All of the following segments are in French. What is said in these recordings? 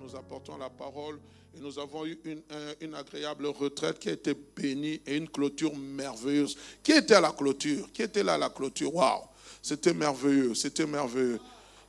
nous apportons la parole et nous avons eu une, agréable retraite qui a été bénie et une clôture merveilleuse. Qui était à la clôture? Qui était là à la clôture? Waouh C'était merveilleux, c'était merveilleux.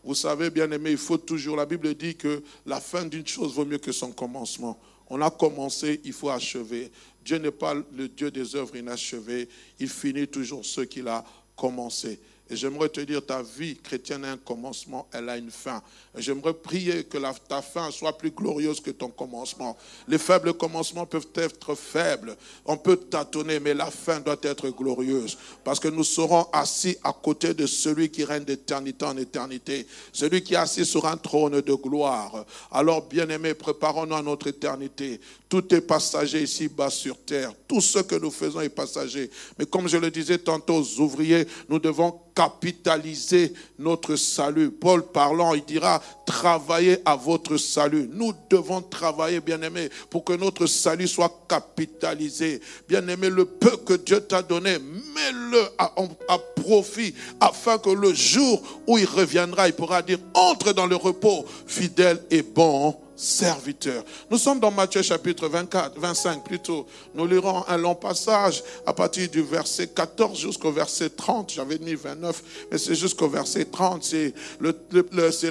Vous savez, bien aimé, il faut toujours, la Bible dit que la fin d'une chose vaut mieux que son commencement. On a commencé, il faut achever. Dieu n'est pas le Dieu des œuvres inachevées. Il finit toujours ce qu'il a commencé. Et j'aimerais te dire, ta vie chrétienne a un commencement, elle a une fin. J'aimerais prier que ta fin soit plus glorieuse que ton commencement. Les faibles commencements peuvent être faibles. On peut tâtonner, mais la fin doit être glorieuse. Parce que nous serons assis à côté de celui qui règne d'éternité en éternité. Celui qui est assis sur un trône de gloire. Alors, bien-aimés, préparons-nous à notre éternité. Tout est passager ici-bas sur terre. Tout ce que nous faisons est passager. Mais comme je le disais tantôt aux ouvriers, nous devons capitaliser notre salut. Paul parlant, il dira, travaillez à votre salut. Nous devons travailler, bien-aimés, pour que notre salut soit capitalisé. Bien-aimé, le peu que Dieu t'a donné, mets-le à, à, profit, afin que le jour où il reviendra, il pourra dire, entre dans le repos, fidèle et bon serviteur. Nous sommes dans Matthieu chapitre 24, 25 plutôt. Nous lirons un long passage à partir du verset 14 jusqu'au verset 30. J'avais mis 29, mais c'est jusqu'au verset 30. C'est le,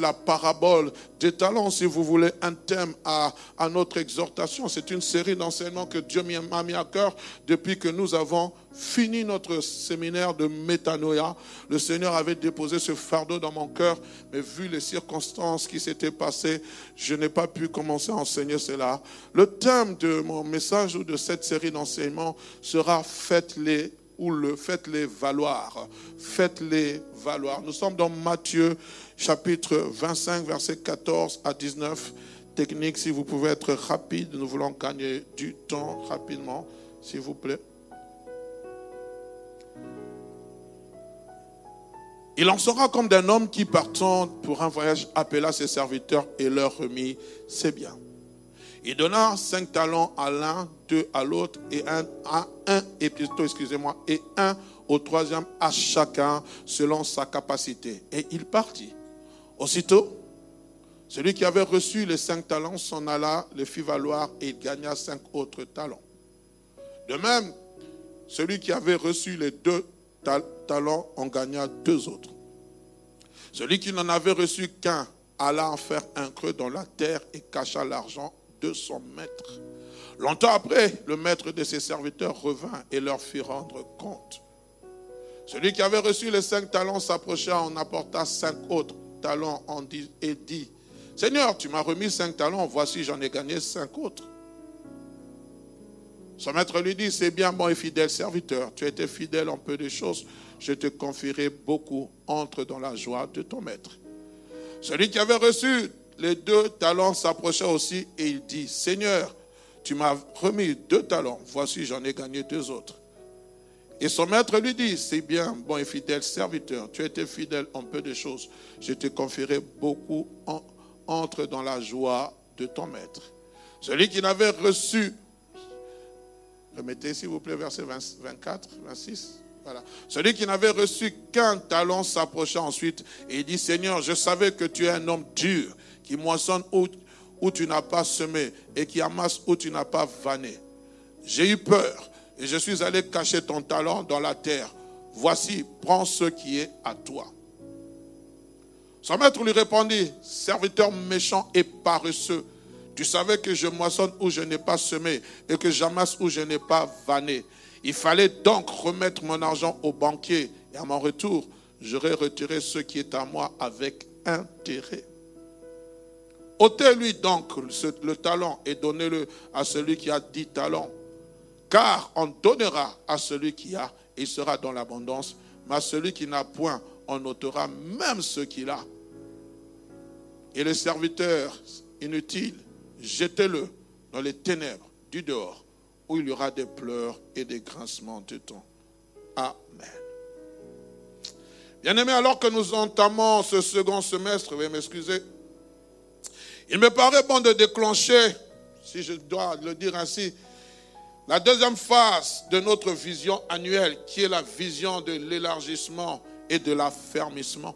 la parabole des talents, si vous voulez, un thème à, à notre exhortation. C'est une série d'enseignements que Dieu m'a mis à cœur depuis que nous avons fini notre séminaire de métanoïa. Le Seigneur avait déposé ce fardeau dans mon cœur, mais vu les circonstances qui s'étaient passées, je n'ai pas pu commencer à enseigner cela. Le thème de mon message ou de cette série d'enseignements sera Faites-les ou le faites-les valoir. Faites-les valoir. Nous sommes dans Matthieu chapitre 25, verset 14 à 19. Technique, si vous pouvez être rapide, nous voulons gagner du temps rapidement, s'il vous plaît. Il en sera comme d'un homme qui partant pour un voyage appela ses serviteurs et leur remit ses biens. Il donna cinq talents à l'un, deux à l'autre et un à un et plutôt excusez-moi et un au troisième à chacun selon sa capacité. Et il partit. Aussitôt, celui qui avait reçu les cinq talents s'en alla, les fit valoir et il gagna cinq autres talents. De même, celui qui avait reçu les deux talents en gagna deux autres. Celui qui n'en avait reçu qu'un alla en faire un creux dans la terre et cacha l'argent de son maître. Longtemps après, le maître de ses serviteurs revint et leur fit rendre compte. Celui qui avait reçu les cinq talents s'approcha, en apporta cinq autres talents et dit, Seigneur, tu m'as remis cinq talents, voici j'en ai gagné cinq autres. Son maître lui dit, c'est bien, bon et fidèle serviteur, tu été fidèle en peu de choses, je te confierai beaucoup, entre dans la joie de ton maître. Celui qui avait reçu les deux talents s'approcha aussi et il dit, Seigneur, tu m'as remis deux talents, voici j'en ai gagné deux autres. Et son maître lui dit, c'est bien, bon et fidèle serviteur, tu été fidèle en peu de choses, je te confierai beaucoup, entre dans la joie de ton maître. Celui qui n'avait reçu Remettez, s'il vous plaît, verset 24, 26. Voilà. Celui qui n'avait reçu qu'un talent s'approcha ensuite et dit, Seigneur, je savais que tu es un homme dur, qui moissonne où, où tu n'as pas semé et qui amasse où tu n'as pas vanné. J'ai eu peur et je suis allé cacher ton talent dans la terre. Voici, prends ce qui est à toi. Son maître lui répondit, serviteur méchant et paresseux, tu savais que je moissonne où je n'ai pas semé et que j'amasse où je n'ai pas vanné. Il fallait donc remettre mon argent au banquier et à mon retour, j'aurais retiré ce qui est à moi avec intérêt. Ôtez-lui donc le talent et donnez-le à celui qui a dix talents. Car on donnera à celui qui a, et il sera dans l'abondance, mais à celui qui n'a point, on ôtera même ce qu'il a. Et le serviteur inutile, jetez-le dans les ténèbres du dehors, où il y aura des pleurs et des grincements de temps. Amen. Bien-aimés, alors que nous entamons ce second semestre, veuillez m'excuser, il me paraît bon de déclencher, si je dois le dire ainsi, la deuxième phase de notre vision annuelle, qui est la vision de l'élargissement et de l'affermissement.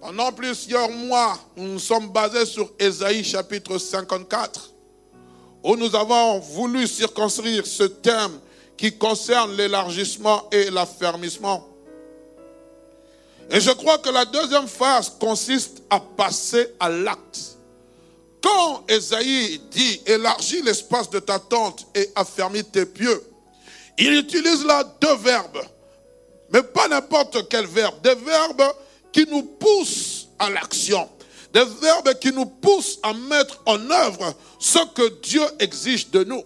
Pendant plusieurs mois, nous nous sommes basés sur Ésaïe chapitre 54, où nous avons voulu circonscrire ce thème qui concerne l'élargissement et l'affermissement. Et je crois que la deuxième phase consiste à passer à l'acte. Quand Esaïe dit élargis l'espace de ta tente et affermis tes pieux, il utilise là deux verbes, mais pas n'importe quel verbe, des verbes qui nous poussent à l'action, des verbes qui nous poussent à mettre en œuvre ce que Dieu exige de nous.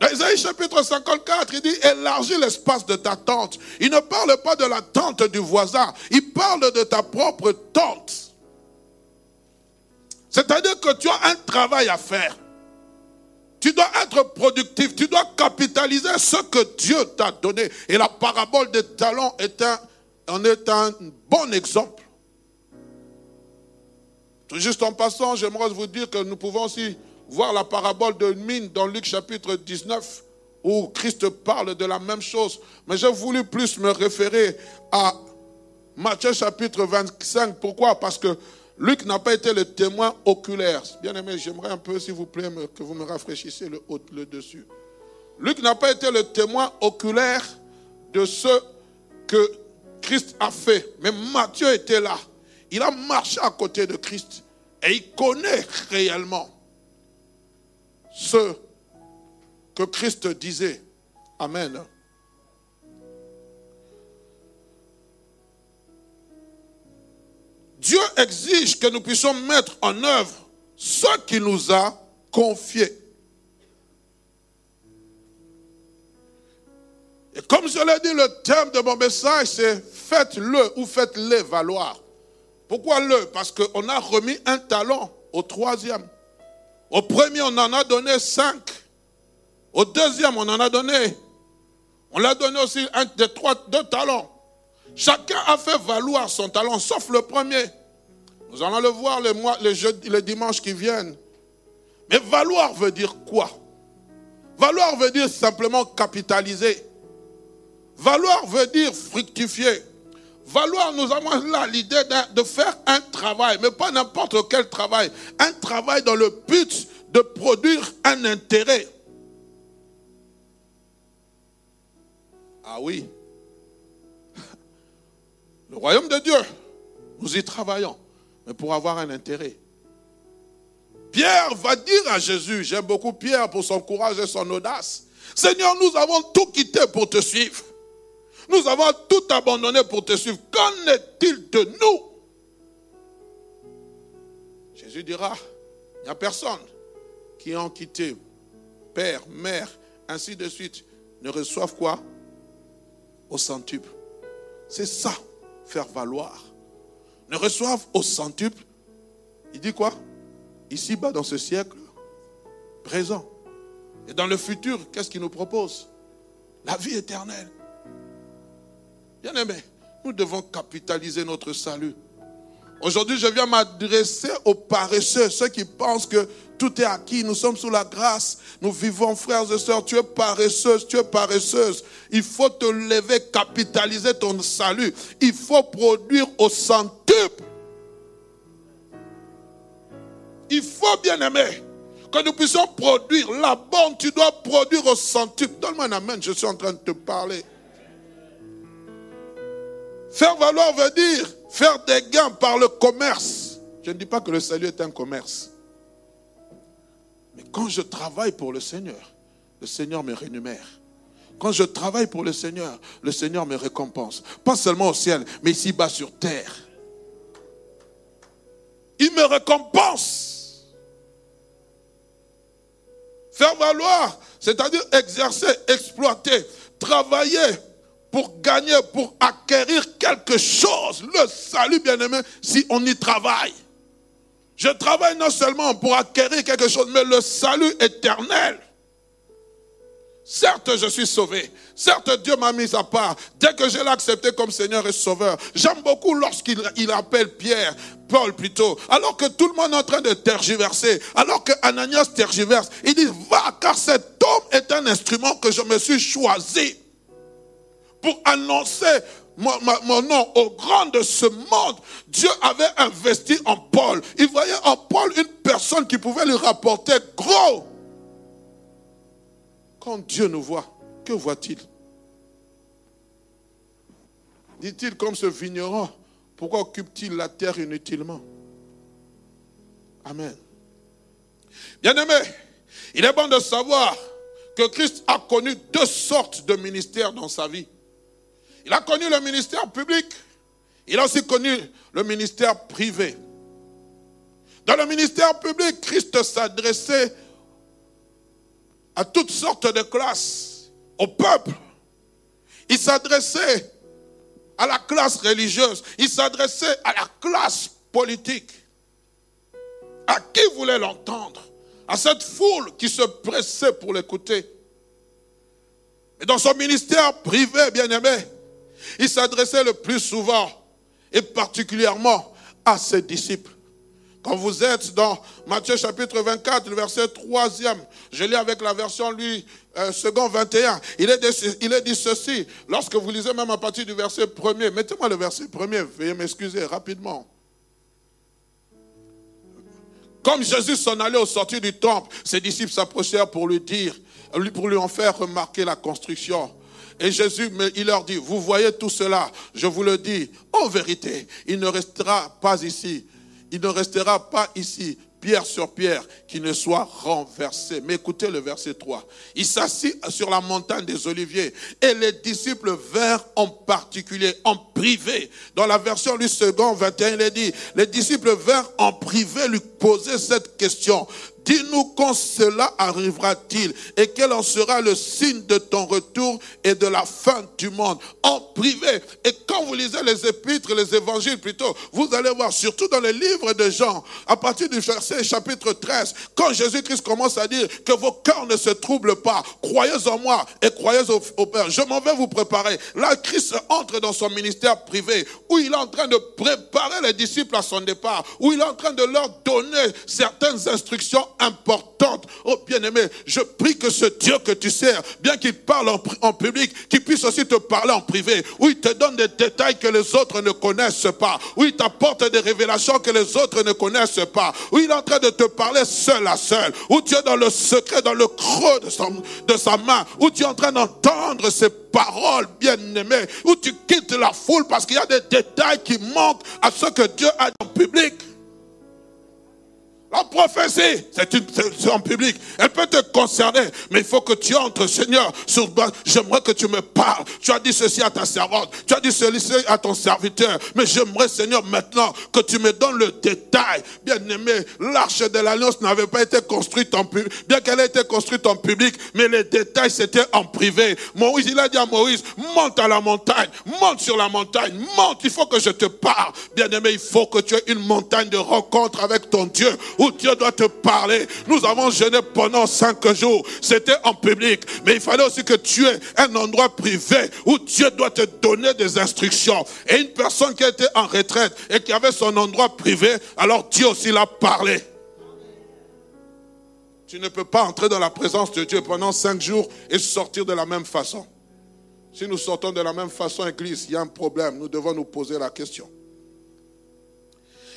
Dans Isaïe chapitre 54, il dit élargis l'espace de ta tente. Il ne parle pas de la tente du voisin, il parle de ta propre tente. C'est-à-dire que tu as un travail à faire. Tu dois être productif, tu dois capitaliser ce que Dieu t'a donné. Et la parabole des talents est un, en est un bon exemple. Tout juste en passant, j'aimerais vous dire que nous pouvons aussi voir la parabole de mine dans Luc chapitre 19, où Christ parle de la même chose. Mais j'ai voulu plus me référer à Matthieu chapitre 25. Pourquoi? Parce que Luc n'a pas été le témoin oculaire. Bien aimé, j'aimerais un peu, s'il vous plaît, que vous me rafraîchissiez le le dessus. Luc n'a pas été le témoin oculaire de ce que Christ a fait. Mais Matthieu était là. Il a marché à côté de Christ. Et il connaît réellement ce que Christ disait. Amen. Dieu exige que nous puissions mettre en œuvre ce qu'il nous a confié. Et comme je l'ai dit, le thème de mon message, c'est faites-le ou faites-les valoir. Pourquoi le? Parce qu'on a remis un talent au troisième. Au premier, on en a donné cinq. Au deuxième, on en a donné. On l'a donné aussi un des trois, deux talents. Chacun a fait valoir son talent, sauf le premier. Nous allons le voir les, mois, les, jeudi, les dimanches qui viennent. Mais valoir veut dire quoi? Valoir veut dire simplement capitaliser. Valoir veut dire fructifier. Valoir, nous avons là l'idée de faire un travail, mais pas n'importe quel travail. Un travail dans le but de produire un intérêt. Ah oui. Le royaume de Dieu, nous y travaillons, mais pour avoir un intérêt. Pierre va dire à Jésus, j'aime beaucoup Pierre pour son courage et son audace, Seigneur, nous avons tout quitté pour te suivre. Nous avons tout abandonné pour te suivre. Qu'en est-il de nous? Jésus dira, il n'y a personne qui ont quitté père, mère, ainsi de suite, ne reçoivent quoi? Au centuple. C'est ça, faire valoir. Ne reçoivent au centuple. Il dit quoi? Ici-bas, dans ce siècle présent. Et dans le futur, qu'est-ce qu'il nous propose? La vie éternelle. Bien aimé, nous devons capitaliser notre salut. Aujourd'hui, je viens m'adresser aux paresseux, ceux qui pensent que tout est acquis, nous sommes sous la grâce, nous vivons, frères et sœurs, tu es paresseuse, tu es paresseuse. Il faut te lever, capitaliser ton salut. Il faut produire au centuple. Il faut, bien aimer, que nous puissions produire. La bonne, tu dois produire au centuple. Donne-moi un amen, je suis en train de te parler. Faire valoir veut dire faire des gains par le commerce. Je ne dis pas que le salut est un commerce. Mais quand je travaille pour le Seigneur, le Seigneur me rémunère. Quand je travaille pour le Seigneur, le Seigneur me récompense. Pas seulement au ciel, mais ici-bas sur terre. Il me récompense. Faire valoir, c'est-à-dire exercer, exploiter, travailler pour gagner, pour acquérir quelque chose. Le salut, bien-aimé, si on y travaille. Je travaille non seulement pour acquérir quelque chose, mais le salut éternel. Certes, je suis sauvé. Certes, Dieu m'a mis à part. Dès que je l'ai accepté comme Seigneur et Sauveur, j'aime beaucoup lorsqu'il il appelle Pierre, Paul plutôt, alors que tout le monde est en train de tergiverser, alors que Ananias tergiverse, il dit, va, car cet homme est un instrument que je me suis choisi pour annoncer mon, nom au grand de ce monde. Dieu avait investi en Paul. Il voyait en Paul une personne qui pouvait lui rapporter gros. Quand Dieu nous voit, que voit-il? Dit-il comme ce vigneron, pourquoi occupe-t-il la terre inutilement? Amen. Bien-aimé, il est bon de savoir que Christ a connu deux sortes de ministères dans sa vie. Il a connu le ministère public, il a aussi connu le ministère privé. Dans le ministère public, Christ s'adressait à toutes sortes de classes, au peuple. Il s'adressait à la classe religieuse, il s'adressait à la classe politique. À qui voulait l'entendre? À cette foule qui se pressait pour l'écouter. Et dans son ministère privé, bien aimé, il s'adressait le plus souvent et particulièrement à ses disciples. Quand vous êtes dans Matthieu chapitre 24, le verset 3 je lis avec la version lui, euh, second 21, il est, dit, il est dit ceci, lorsque vous lisez même à partir du verset premier, mettez-moi le verset premier, veuillez m'excuser rapidement. Comme Jésus s'en allait au sortir du temple, ses disciples s'approchèrent pour lui dire, pour lui en faire remarquer la construction. Et Jésus, il leur dit, vous voyez tout cela, je vous le dis, en vérité, il ne restera pas ici il ne restera pas ici pierre sur pierre qui ne soit renversé. Mais écoutez le verset 3. Il s'assit sur la montagne des Oliviers et les disciples vinrent en particulier, en privé. Dans la version du second 21, il est dit, les disciples vinrent en privé lui poser cette question. Dis-nous quand cela arrivera-t-il et quel en sera le signe de ton retour et de la fin du monde en privé. Et quand vous lisez les épîtres, les évangiles plutôt, vous allez voir, surtout dans les livres de Jean, à partir du verset chapitre 13, quand Jésus-Christ commence à dire que vos cœurs ne se troublent pas, croyez en moi et croyez au, Père. Je m'en vais vous préparer. Là, Christ entre dans son ministère privé où il est en train de préparer les disciples à son départ, où il est en train de leur donner certaines instructions importante. Oh bien-aimé, je prie que ce Dieu que tu sers, bien qu'il parle en, public, qu'il puisse aussi te parler en privé, où il te donne des détails que les autres ne connaissent pas, où il t'apporte des révélations que les autres ne connaissent pas, où il est en train de te parler seul à seul, où tu es dans le secret, dans le creux de, de sa main, où tu es en train d'entendre ses paroles bien-aimées, où tu quittes la foule parce qu'il y a des détails qui manquent à ce que Dieu a en public. La prophétie, c'est en public. Elle peut te concerner, mais il faut que tu entres, Seigneur, sur J'aimerais que tu me parles. Tu as dit ceci à ta servante. Tu as dit ceci à ton serviteur. Mais j'aimerais, Seigneur, maintenant que tu me donnes le détail. Bien aimé, l'arche de l'alliance n'avait pas été construite en public, bien qu'elle ait été construite en public, mais les détails c'était en privé. Moïse, il a dit à Moïse, monte à la montagne, monte sur la montagne, monte, il faut que je te parle. Bien aimé, il faut que tu aies une montagne de rencontre avec ton Dieu Dieu doit te parler. Nous avons jeûné pendant cinq jours. C'était en public. Mais il fallait aussi que tu aies un endroit privé où Dieu doit te donner des instructions. Et une personne qui était en retraite et qui avait son endroit privé, alors Dieu aussi l'a parlé. Tu ne peux pas entrer dans la présence de Dieu pendant cinq jours et sortir de la même façon. Si nous sortons de la même façon, Église, il y a un problème. Nous devons nous poser la question.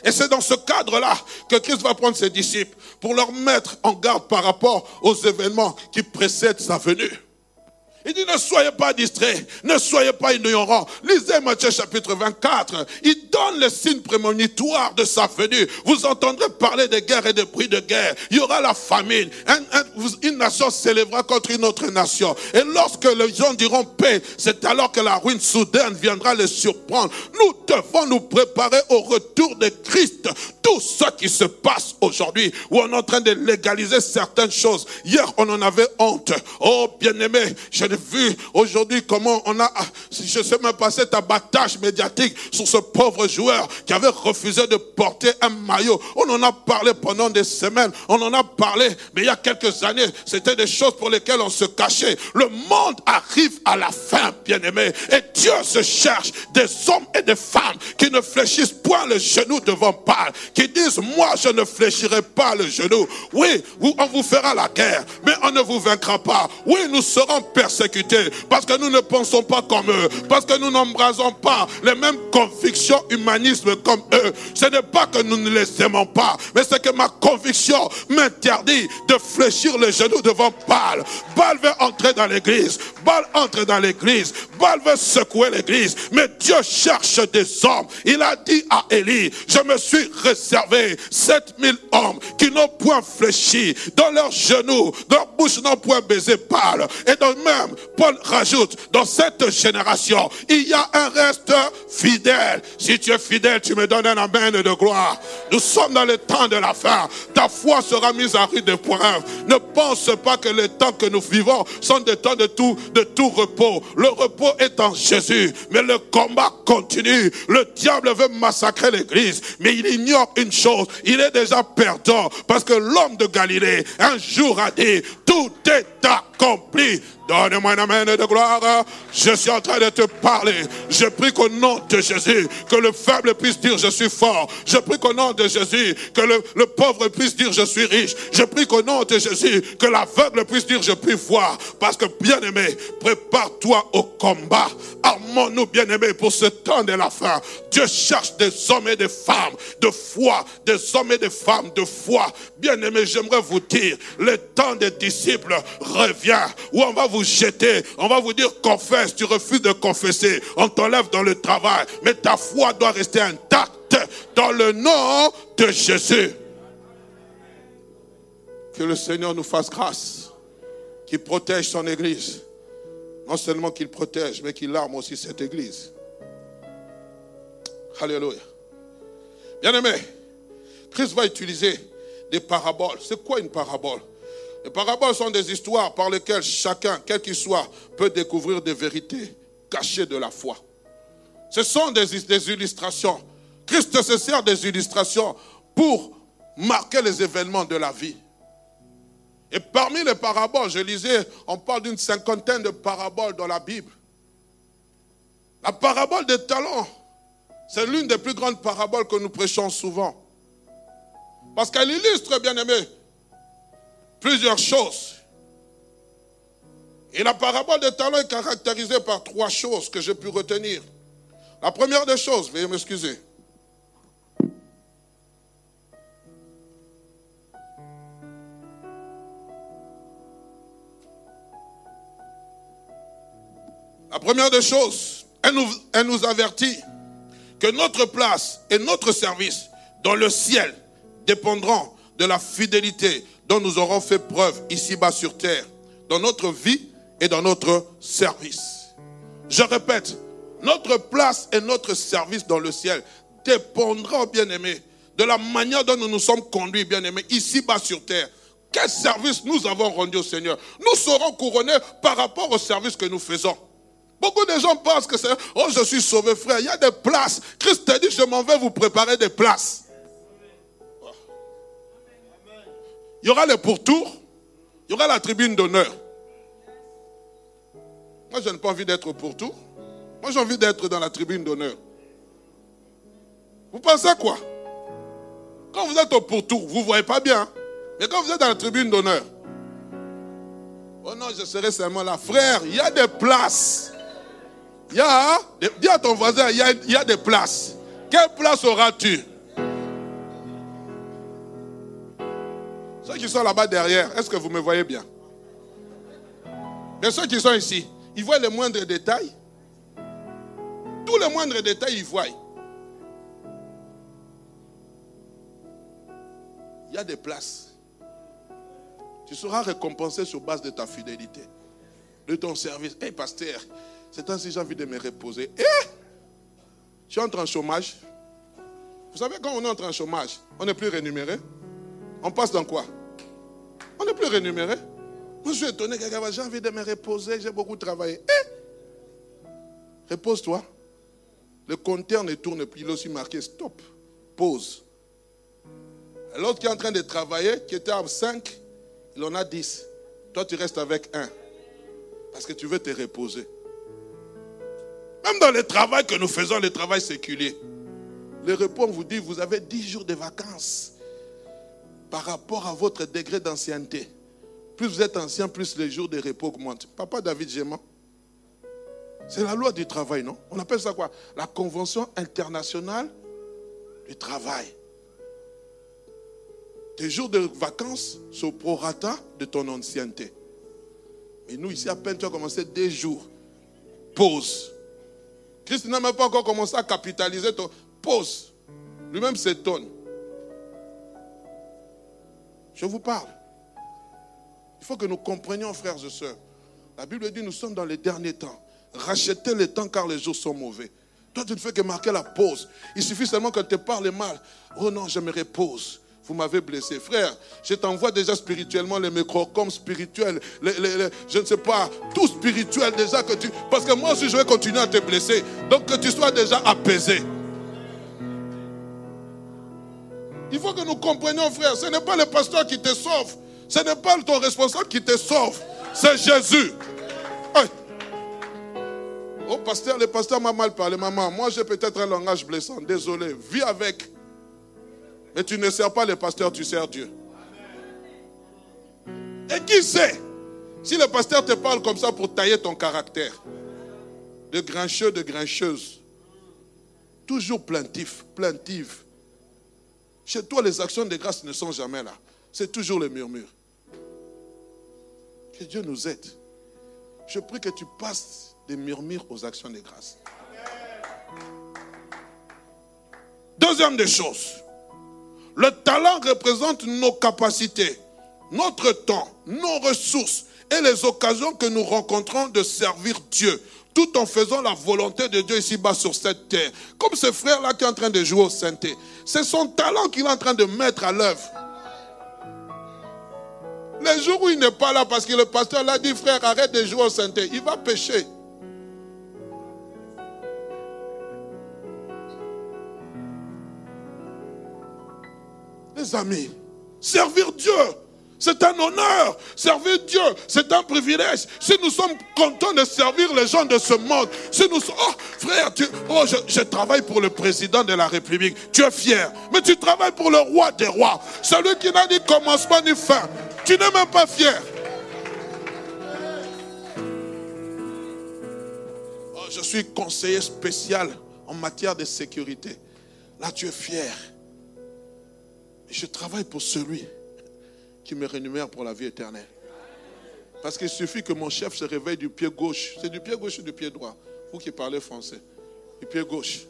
Et c'est dans ce cadre-là que Christ va prendre ses disciples pour leur mettre en garde par rapport aux événements qui précèdent sa venue. Il dit ne soyez pas distraits, ne soyez pas ignorants. Lisez Matthieu chapitre 24. Il donne le signe prémonitoire de sa venue. Vous entendrez parler de guerre et de bruit de guerre. Il y aura la famine. une nation s'élèvera contre une autre nation. Et lorsque les gens diront paix, c'est alors que la ruine soudaine viendra les surprendre. Nous devons nous préparer au retour de Christ. Tout ce qui se passe aujourd'hui, où on est en train de légaliser certaines choses. Hier, on en avait honte. Oh, bien-aimé, je l'ai vu aujourd'hui comment on a, je sais même pas cet abattage médiatique sur ce pauvre joueur qui avait refusé de porter un maillot. On en a parlé pendant des semaines. On en a parlé, mais il y a quelques années, c'était des choses pour lesquelles on se cachait. Le monde arrive à la fin, bien-aimé. Et Dieu se cherche des hommes et des femmes qui ne fléchissent point le genou devant Baal, qui disent, moi, je ne fléchirai pas le genou. Oui, on vous fera la guerre, mais on ne vous vaincra pas. Oui, nous serons persécutés parce que nous ne pensons pas comme eux, parce que nous n'embrasons pas les mêmes convictions humanisme comme eux. Ce n'est pas que nous ne les aimons pas, mais c'est que ma conviction m'interdit de fléchir le genou devant Baal. Baal veut entrer dans l'église. Baal entre dans l'église. Baal veut secouer l'église. Mais Dieu cherche des hommes. Il a dit à Élie, je me suis réservé 7000 hommes qui n'ont point fléchi dans leurs genoux, leur bouche n'ont point baisé Baal. Et donc même, Paul rajoute, dans cette génération, il y a un reste fidèle. Si tu es fidèle, tu me donnes un amen de gloire. Nous sommes dans le temps de la fin. Ta foi sera mise à rude épreuve. Ne pense pas que les temps que nous vivons sont des temps de tout, de tout repos. Le repos est en Jésus, mais le combat continue. Le diable veut massacrer l'église, mais il ignore une chose. Il est déjà perdant parce que l'homme de Galilée un jour a dit, tout est accompli. Donne-moi un amen de gloire. Je suis en train de te parler. Je prie qu'au nom de Jésus, que le faible puisse dire je suis fort. Je prie qu'au nom de Jésus, que le, pauvre puisse dire je suis riche. Je prie qu'au nom de Jésus, que l'aveugle puisse dire je puis voir. Parce que bien aimé, prépare-toi au combat. Armons-nous bien aimé pour ce temps de la fin. Dieu cherche des hommes et des femmes de foi, des hommes et des femmes de foi. Bien aimé, j'aimerais vous dire, le temps des disciples revient où on va vous jeter, on va vous dire confesse, tu refuses de confesser, on t'enlève dans le travail, mais ta foi doit rester intacte dans le nom de Jésus. Que le Seigneur nous fasse grâce, qu'il protège son Église. Non seulement qu'il protège, mais qu'il arme aussi cette Église. Alléluia. Bien-aimé, Christ va utiliser des paraboles. C'est quoi une parabole? Les paraboles sont des histoires par lesquelles chacun, quel qu'il soit, peut découvrir des vérités cachées de la foi. Ce sont des, illustrations. Christ se sert des illustrations pour marquer les événements de la vie. Et parmi les paraboles, je lisais, on parle d'une cinquantaine de paraboles dans la Bible. La parabole des talents, c'est l'une des plus grandes paraboles que nous prêchons souvent. Parce qu'elle illustre, bien aimé, plusieurs choses. Et la parabole des talents est caractérisée par trois choses que j'ai pu retenir. La première des choses, veuillez m'excuser. La première des choses, elle nous, elle nous avertit que notre place et notre service dans le ciel dépendront de la fidélité dont nous aurons fait preuve ici-bas sur terre, dans notre vie et dans notre service. Je répète, notre place et notre service dans le ciel dépendront, bien aimés, de la manière dont nous nous sommes conduits, bien aimés, ici-bas sur terre. Quel service nous avons rendu au Seigneur? Nous serons couronnés par rapport au service que nous faisons. Beaucoup de gens pensent que c'est, oh, je suis sauvé, frère. Il y a des places. Christ a dit, je m'en vais vous préparer des places. Il y aura les pourtours, il y aura la tribune d'honneur. Moi, je n'ai pas envie d'être au pourtour. Moi, j'ai envie d'être dans la tribune d'honneur. Vous pensez quoi? Quand vous êtes au pourtour, vous ne voyez pas bien. Mais quand vous êtes dans la tribune d'honneur, oh non, je serai seulement là. Frère, il y a des places. Il y a, dis à ton voisin, il y a, il y a des places. Quelle place auras-tu? Ceux qui sont là-bas derrière, est-ce que vous me voyez bien? Mais ceux qui sont ici, Ils voient les moindres détails. Tous les moindres détails, ils voient. Il y a des places. Tu seras récompensé sur base de ta fidélité, de ton service. Hé, pasteur, c'est ainsi j'ai envie de me reposer. Eh, tu entres en chômage? Vous savez, quand on entre en chômage, on n'est plus rémunéré. On passe dans quoi? On n'est plus rémunéré. Moi, je suis étonné, j'ai envie de me reposer, j'ai beaucoup travaillé. Eh? Repose-toi. Le compteur ne tourne plus, il est aussi marqué stop, pause. L'autre qui est en train de travailler, qui était à 5, il en a 10. Toi, tu restes avec 1. Parce que tu veux te reposer. Même dans le travail que nous faisons, le travail séculier, le repos, on vous dit, vous avez 10 jours de vacances par rapport à votre degré d'ancienneté. Plus vous êtes ancien, plus les jours de repos augmentent. Papa David Géman, c'est la loi du travail, non? On appelle ça quoi? La Convention internationale du travail. Tes jours de vacances sont prorata de ton ancienneté. Mais nous, ici, à peine tu as commencé des jours. Pause. Christ n'a même pas encore commencé à capitaliser ton. Pause. Lui-même s'étonne. Je vous parle. Il faut que nous comprenions, frères et sœurs. La Bible dit nous sommes dans les derniers temps. Rachetez le temps car les jours sont mauvais. Toi, tu ne fais que marquer la pause. Il suffit seulement que tu parles mal. Oh non, je me repose. Vous m'avez blessé. Frère, je t'envoie déjà spirituellement les microcoms spirituels, je ne sais pas, tout spirituel déjà que tu... Parce que moi aussi, je vais continuer à te blesser. Donc que tu sois déjà apaisé. Il faut que nous comprenions, frère, ce n'est pas le pasteur qui te sauve. Ce n'est pas ton responsable qui te sauve. C'est Jésus. Oh, pasteur, le pasteur m'a mal parlé, maman. Moi, j'ai peut-être un langage blessant. Désolé. Vis avec. Mais tu ne sers pas le pasteur, tu sers Dieu. Et qui sait si le pasteur te parle comme ça pour tailler ton caractère? De grincheux, de grincheuse. Toujours plaintif, plaintive. Chez toi, les actions de grâce ne sont jamais là. C'est toujours le murmure. Que Dieu nous aide. Je prie que tu passes des murmures aux actions de grâce. Deuxième des choses, le talent représente nos capacités, notre temps, nos ressources et les occasions que nous rencontrons de servir Dieu, tout en faisant la volonté de Dieu ici-bas sur cette terre. Comme ce frère-là qui est en train de jouer au synthé. C'est son talent qu'il est en train de mettre à l'œuvre. Les jours où il n'est pas là parce que le pasteur l'a dit, frère, arrête de jouer au synthé, il va pécher. Les amis, servir Dieu, c'est un honneur. Servir Dieu, c'est un privilège. Si nous sommes contents de servir les gens de ce monde, si nous sommes, oh frère, oh, je, travaille pour le président de la République, tu es fier. Mais tu travailles pour le roi des rois, celui qui n'a ni commencement ni fin. Tu n'es même pas fier. Oh, je suis conseiller spécial en matière de sécurité. Là, tu es fier. Je travaille pour celui qui me rémunère pour la vie éternelle. Parce qu'il suffit que mon chef se réveille du pied gauche. C'est du pied gauche ou du pied droit? Vous qui parlez français. Du pied gauche.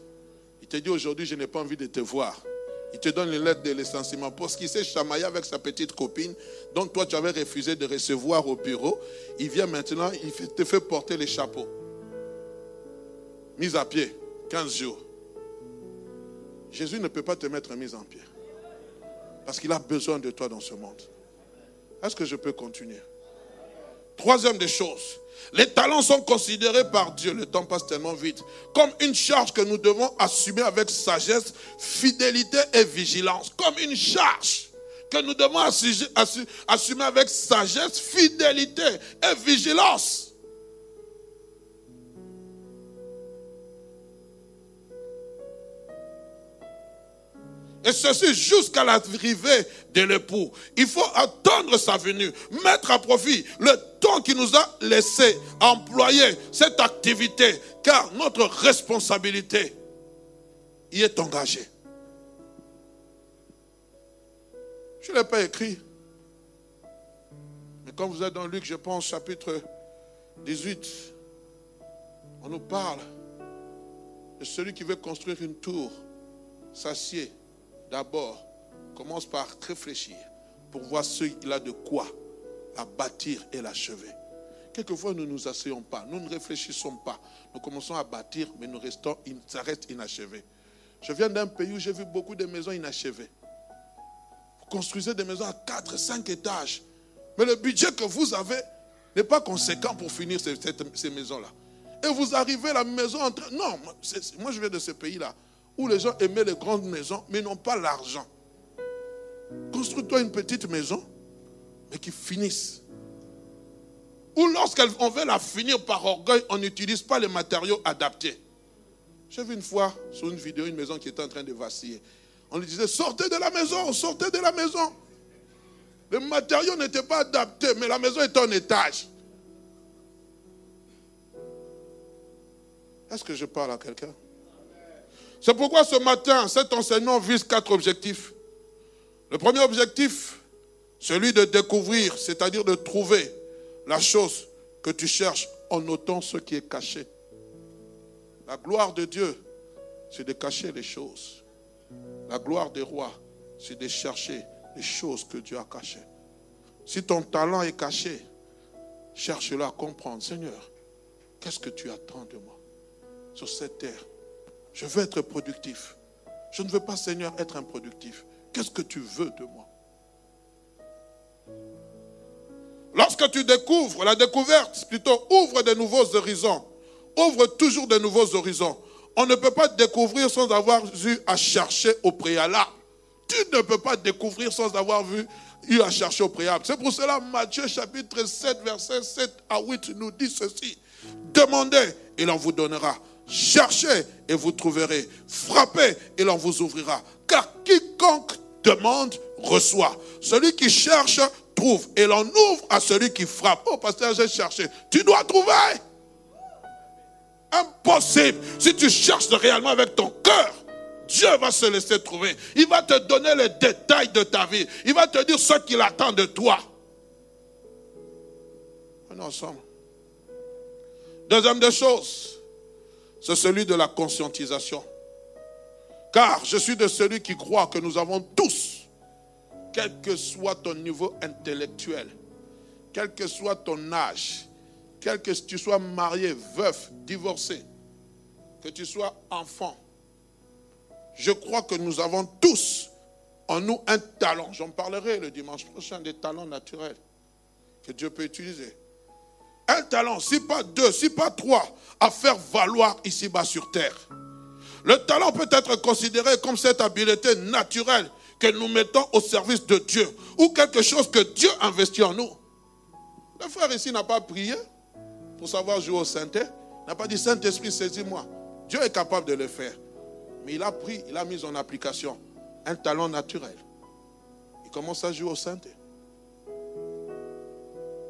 Il te dit aujourd'hui, je n'ai pas envie de te voir. Il te donne une lettre de licenciement parce qu'il s'est chamaillé avec sa petite copine dont toi tu avais refusé de recevoir au bureau. Il vient maintenant, il te fait porter les chapeaux. Mise à pied, 15 jours. Jésus ne peut pas te mettre mise en pied. Parce qu'il a besoin de toi dans ce monde. Est-ce que je peux continuer? Troisième des choses, les talents sont considérés par Dieu, le temps passe tellement vite, comme une charge que nous devons assumer avec sagesse, fidélité et vigilance. Comme une charge que nous devons assumer avec sagesse, fidélité et vigilance. Et ceci jusqu'à l'arrivée l'époux. Il faut attendre sa venue, mettre à profit le temps qu'il nous a laissé employer cette activité, car notre responsabilité y est engagée. Je ne l'ai pas écrit. Mais quand vous êtes dans Luc, je pense, chapitre 18, On nous parle de celui qui veut construire une tour, s'assied d'abord, commence par réfléchir pour voir ce qu'il a de quoi la bâtir et l'achever. Quelquefois, nous ne nous asseyons pas, nous ne réfléchissons pas. Nous commençons à bâtir, mais nous restons, ça reste inachevé. Je viens d'un pays où j'ai vu beaucoup de maisons inachevées. Vous construisez des maisons à 4, 5 étages. Mais le budget que vous avez n'est pas conséquent pour finir ces, ces maisons-là. Et vous arrivez à la maison en train... Non, moi je viens de ce pays-là, où les gens aimaient les grandes maisons, mais n'ont pas l'argent. Construis-toi une petite maison, mais qui finisse. Ou lorsqu'on veut la finir par orgueil, on n'utilise pas les matériaux adaptés. J'ai vu une fois sur une vidéo une maison qui était en train de vaciller. On lui disait, sortez de la maison, sortez de la maison. Les matériaux n'étaient pas adaptés, mais la maison était en étage. Est-ce que je parle à quelqu'un? C'est pourquoi ce matin, cet enseignement vise quatre objectifs. Le premier objectif, celui de découvrir, c'est-à-dire de trouver la chose que tu cherches en notant ce qui est caché. La gloire de Dieu, c'est de cacher les choses. La gloire des rois, c'est de chercher les choses que Dieu a cachées. Si ton talent est caché, cherche-le à comprendre. Seigneur, qu'est-ce que tu attends de moi sur cette terre? Je veux être productif. Je ne veux pas, Seigneur, être improductif. Qu'est-ce que tu veux de moi? Lorsque tu découvres, la découverte plutôt ouvre de nouveaux horizons, ouvre toujours de nouveaux horizons. On ne peut pas découvrir sans avoir eu à chercher au préalable. Tu ne peux pas découvrir sans avoir vu, eu à chercher au préalable. C'est pour cela Matthieu chapitre 7, verset 7 à 8 nous dit ceci. Demandez et l'on vous donnera. Cherchez et vous trouverez. Frappez et l'on vous ouvrira. Car quiconque demande, reçoit. Celui qui cherche, trouve. Et l'on ouvre à celui qui frappe. Oh, pasteur, j'ai cherché. Tu dois trouver. Impossible. Si tu cherches réellement avec ton cœur, Dieu va se laisser trouver. Il va te donner les détails de ta vie. Il va te dire ce qu'il attend de toi. On est ensemble. Deuxième des choses, c'est celui de la conscientisation. Car je suis de celui qui croit que nous avons tous quel que soit ton niveau intellectuel, quel que soit ton âge, quel que tu sois marié, veuf, divorcé, que tu sois enfant, je crois que nous avons tous en nous un talent. J'en parlerai le dimanche prochain des talents naturels que Dieu peut utiliser. Un talent, si pas deux, si pas trois, à faire valoir ici-bas sur terre. Le talent peut être considéré comme cette habileté naturelle que nous mettons au service de Dieu ou quelque chose que Dieu investit en nous. Le frère ici n'a pas prié pour savoir jouer au Saint-Esprit. n'a pas dit Saint-Esprit, saisis-moi. Dieu est capable de le faire. Mais il a pris, il a mis en application un talent naturel. Il commence à jouer au Saint-Esprit.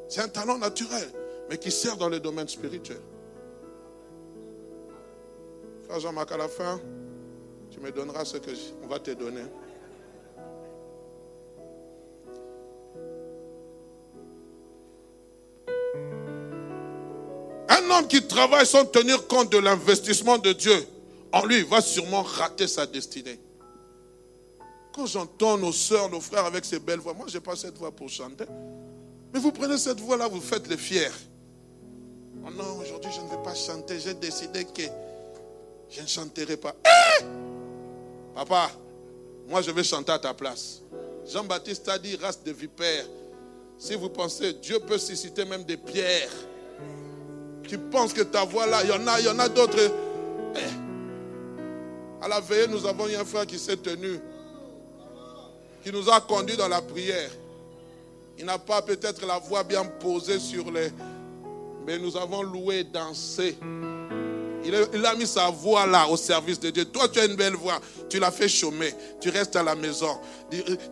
C'est un talent naturel, mais qui sert dans le domaine spirituel. Jean-Marc, à la fin, tu me donneras ce que on va te donner. Un homme qui travaille sans tenir compte de l'investissement de Dieu, en lui, va sûrement rater sa destinée. Quand j'entends nos soeurs, nos frères avec ces belles voix, moi, je n'ai pas cette voix pour chanter. Mais vous prenez cette voix-là, vous faites les fiers. Oh non, aujourd'hui, je ne vais pas chanter. J'ai décidé que je ne chanterai pas. Eh! Papa, moi, je vais chanter à ta place. Jean-Baptiste a dit, race de vipères. Si vous pensez, Dieu peut susciter même des pierres tu penses que ta voix là, il y en a, d'autres. Eh. À la veille, nous avons eu un frère qui s'est tenu, qui nous a conduits dans la prière. Il n'a pas peut-être la voix bien posée sur les... Mais nous avons loué, dansé. Il a, mis sa voix là au service de Dieu. Toi, tu as une belle voix. Tu l'as fait chômer. Tu restes à la maison.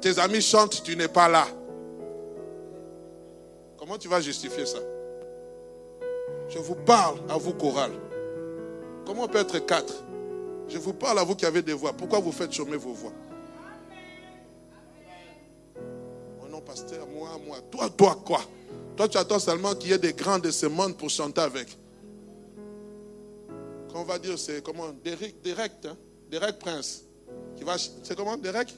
Tes amis chantent, tu n'es pas là. Comment tu vas justifier ça? Je vous parle à vous, chorale. Comment on peut être quatre? Je vous parle à vous qui avez des voix. Pourquoi vous faites chômer vos voix? Oh non, pasteur, moi, moi. Toi, toi, quoi? Toi, tu attends seulement qu'il y ait des grands de ce monde pour chanter avec. Qu'on va dire, c'est comment Derek, Derek, hein? Derek Prince. Qui va, c'est comment Derek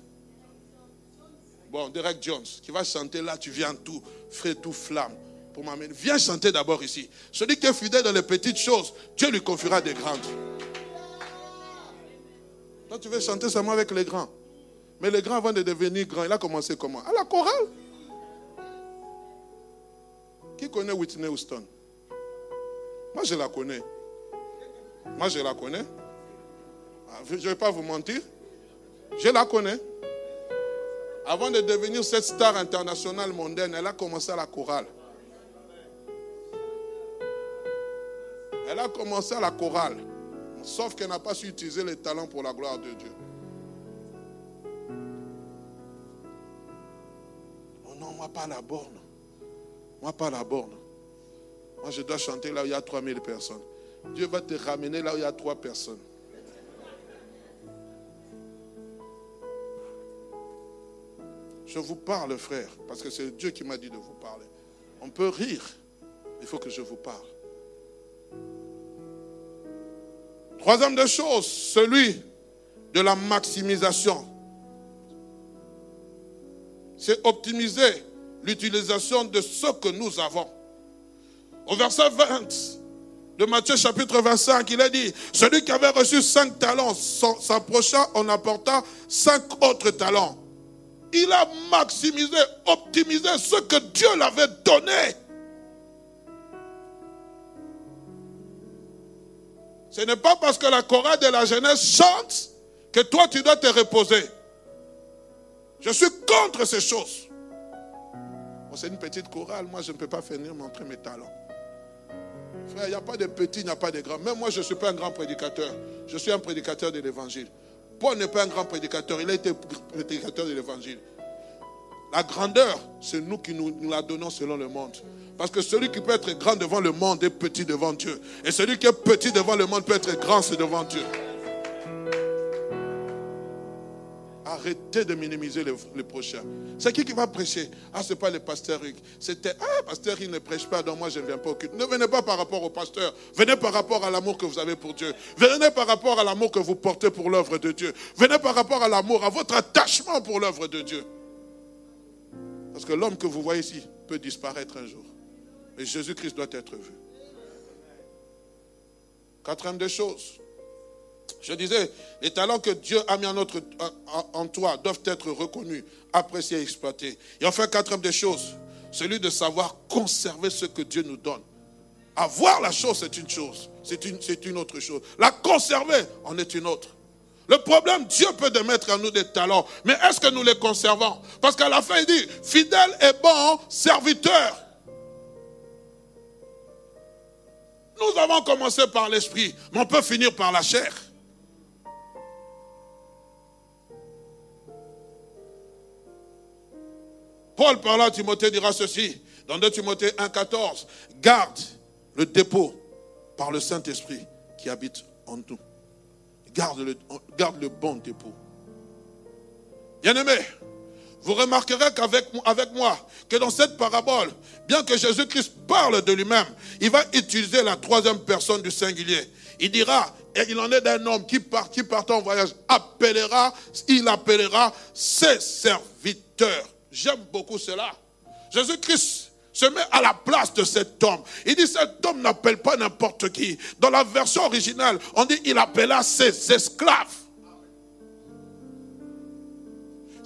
Bon, Derek Jones, qui va chanter là, tu viens tout, frais, tout flamme. Pour m'amener. Viens chanter d'abord ici. Celui qui est fidèle dans les petites choses, Dieu lui confiera des grandes. Toi, tu veux chanter seulement avec les grands. Mais les grands, avant de devenir grands, il a commencé comment? À la chorale. Qui connaît Whitney Houston? Moi, je la connais. Moi, je la connais. Ah, je ne vais pas vous mentir. Je la connais. Avant de devenir cette star internationale mondaine, elle a commencé à la chorale. Elle a commencé à la chorale. Sauf qu'elle n'a pas su utiliser les talents pour la gloire de Dieu. Oh non, moi pas la borne. Moi pas la borne. Moi je dois chanter là où il y a 3000 personnes. Dieu va te ramener là où il y a 3 personnes. Je vous parle, frère, parce que c'est Dieu qui m'a dit de vous parler. On peut rire, il faut que je vous parle. Troisième des choses, celui de la maximisation. C'est optimiser l'utilisation de ce que nous avons. Au verset 20 de Matthieu chapitre 25, il a dit, celui qui avait reçu cinq talents s'approcha en apportant cinq autres talents. Il a maximisé, optimisé ce que Dieu l'avait donné. Ce n'est pas parce que la chorale de la jeunesse chante que toi tu dois te reposer. Je suis contre ces choses. c'est une petite chorale, moi je ne peux pas venir montrer mes talents. Frère, il n'y a pas de petits, il n'y a pas de grands. Même moi je ne suis pas un grand prédicateur. Je suis un prédicateur de l'évangile. Paul n'est pas un grand prédicateur, il a été prédicateur de l'évangile. La grandeur, c'est nous qui nous, la donnons selon le monde. Parce que celui qui peut être grand devant le monde est petit devant Dieu. Et celui qui est petit devant le monde peut être grand, devant Dieu. Arrêtez de minimiser les, prochains. C'est qui qui va prêcher? Ah, ce n'est pas le pasteur Hugues. C'était, ah, pasteur, il ne prêche pas, donc moi je ne viens pas au culte. Ne venez pas par rapport au pasteur. Venez par rapport à l'amour que vous avez pour Dieu. Venez par rapport à l'amour que vous portez pour l'œuvre de Dieu. Venez par rapport à l'amour, à votre attachement pour l'œuvre de Dieu. Parce que l'homme que vous voyez ici peut disparaître un jour. Et Jésus-Christ doit être vu. Quatrième des choses. Je disais, les talents que Dieu a mis en, toi doivent être reconnus, appréciés, exploités. Et enfin, quatrième des choses, celui de savoir conserver ce que Dieu nous donne. Avoir la chose, c'est une chose, c'est une, autre chose. La conserver, en est une autre. Le problème, Dieu peut mettre à nous des talents, mais est-ce que nous les conservons? Parce qu'à la fin, il dit, fidèle et bon serviteur. Nous avons commencé par l'esprit, mais on peut finir par la chair. Paul parlant à Timothée dira ceci, dans 2 Timothée 1,14, garde le dépôt par le Saint-Esprit qui habite en nous. Garde le, bon dépôt. Bien-aimé, vous remarquerez qu'avec avec moi, que dans cette parabole, bien que Jésus-Christ parle de lui-même, il va utiliser la troisième personne du singulier. Il dira, et il en est d'un homme qui, part, qui part en voyage, appellera, il appellera ses serviteurs. J'aime beaucoup cela. Jésus-Christ se met à la place de cet homme. Il dit cet homme n'appelle pas n'importe qui. Dans la version originale, on dit il appela ses esclaves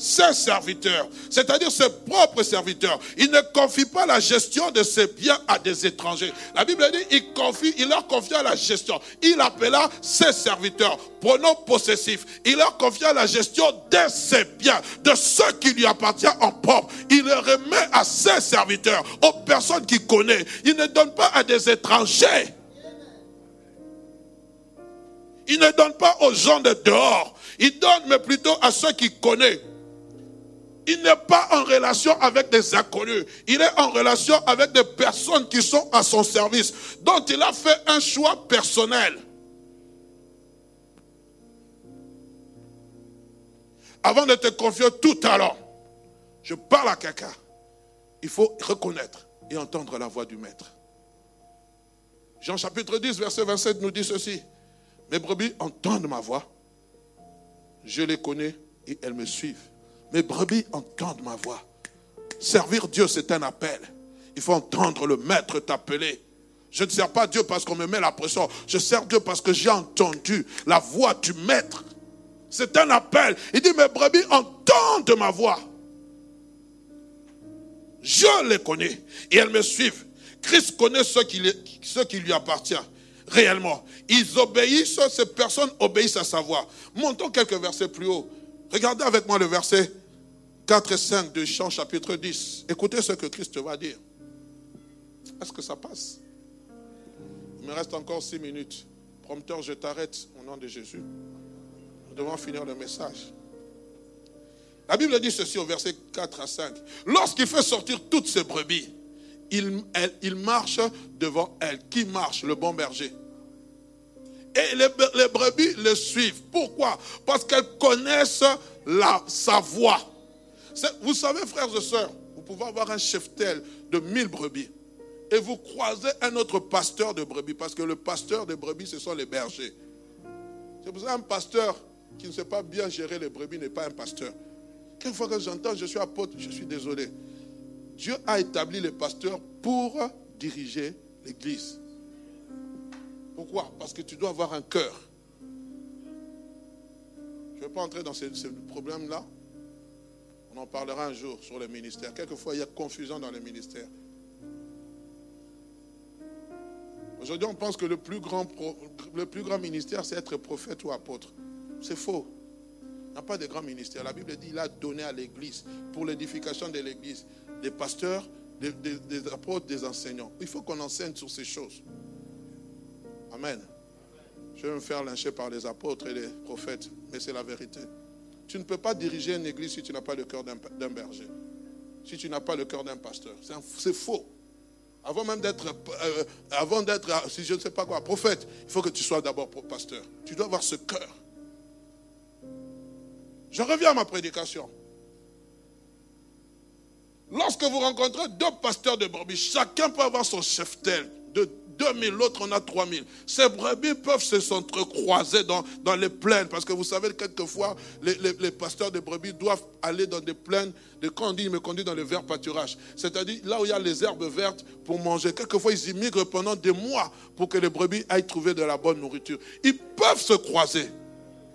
ses serviteurs, c'est-à-dire ses propres serviteurs. Il ne confie pas la gestion de ses biens à des étrangers. La Bible dit, il, confie, il leur confia la gestion. Il appela ses serviteurs, pronom possessif. Il leur confia la gestion de ses biens, de ce qui lui appartient en propre. Il le remet à ses serviteurs, aux personnes qu'il connaît. Il ne donne pas à des étrangers. Il ne donne pas aux gens de dehors. Il donne, mais plutôt à ceux qu'il connaît. Il n'est pas en relation avec des inconnus. Il est en relation avec des personnes qui sont à son service, dont il a fait un choix personnel. Avant de te confier tout talent, je parle à quelqu'un. Il faut reconnaître et entendre la voix du maître. Jean chapitre 10, verset 27 nous dit ceci. Mes brebis entendent ma voix. Je les connais et elles me suivent. Mes brebis entendent ma voix. Servir Dieu, c'est un appel. Il faut entendre le maître t'appeler. Je ne sers pas Dieu parce qu'on me met la pression. Je sers Dieu parce que j'ai entendu la voix du maître. C'est un appel. Il dit, mes brebis entendent ma voix. Je les connais et elles me suivent. Christ connaît ce qui, qui lui appartient réellement. Ils obéissent, ces personnes obéissent à sa voix. Montons quelques versets plus haut. Regardez avec moi le verset 4 et 5 de Jean chapitre 10. Écoutez ce que Christ va dire. Est-ce que ça passe? Il me reste encore six minutes. Prompteur, je t'arrête au nom de Jésus. Nous devons finir le message. La Bible dit ceci au verset 4 à 5. Lorsqu'il fait sortir toutes ses brebis, il, il marche devant elles. Qui marche? Le bon berger. Et les, brebis le suivent. Pourquoi? Parce qu'elles connaissent la, sa voix. Vous savez, frères et sœurs, vous pouvez avoir un chef-tel de mille brebis. Et vous croisez un autre pasteur de brebis. Parce que le pasteur de brebis, ce sont les bergers. C'est pour ça qu'un pasteur qui ne sait pas bien gérer les brebis n'est pas un pasteur. Quelquefois que j'entends, je suis apôtre, je suis désolé. Dieu a établi les pasteurs pour diriger l'église. Pourquoi? Parce que tu dois avoir un cœur. Je ne vais pas entrer dans ce, problème-là. On en parlera un jour sur le ministère. Quelquefois, il y a confusion dans le ministère. Aujourd'hui, on pense que le plus grand, ministère, c'est être prophète ou apôtre. C'est faux. Il n'y a pas de grand ministère. La Bible dit qu'il a donné à l'église, pour l'édification de l'église, des pasteurs, des, des apôtres, des enseignants. Il faut qu'on enseigne sur ces choses. Amen. Je vais me faire lyncher par les apôtres et les prophètes, mais c'est la vérité. Tu ne peux pas diriger une église si tu n'as pas le cœur d'un berger, si tu n'as pas le cœur d'un pasteur. C'est faux. Avant même d'être, euh, avant d'être, si je ne sais pas quoi, prophète, il faut que tu sois d'abord pasteur. Tu dois avoir ce cœur. Je reviens à ma prédication. Lorsque vous rencontrez deux pasteurs de brebis, chacun peut avoir son chef-tel de 2000, l'autre en a 3000. Ces brebis peuvent se s'entrecroiser dans, dans les plaines, parce que vous savez, quelquefois, les, les, pasteurs de brebis doivent aller dans des plaines, de, quand on dit, ils me conduisent dans le vert pâturage, c'est-à-dire là où il y a les herbes vertes pour manger. Quelquefois, ils immigrent pendant des mois pour que les brebis aillent trouver de la bonne nourriture. Ils peuvent se croiser.